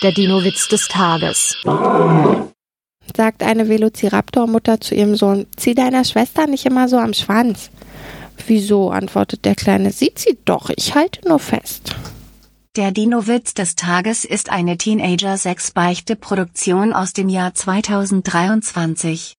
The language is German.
Der Dino-Witz des Tages. Sagt eine Velociraptor-Mutter zu ihrem Sohn, zieh deiner Schwester nicht immer so am Schwanz. Wieso, antwortet der Kleine, sieht sie doch, ich halte nur fest. Der Dino-Witz des Tages ist eine Teenager-6-Beichte-Produktion aus dem Jahr 2023.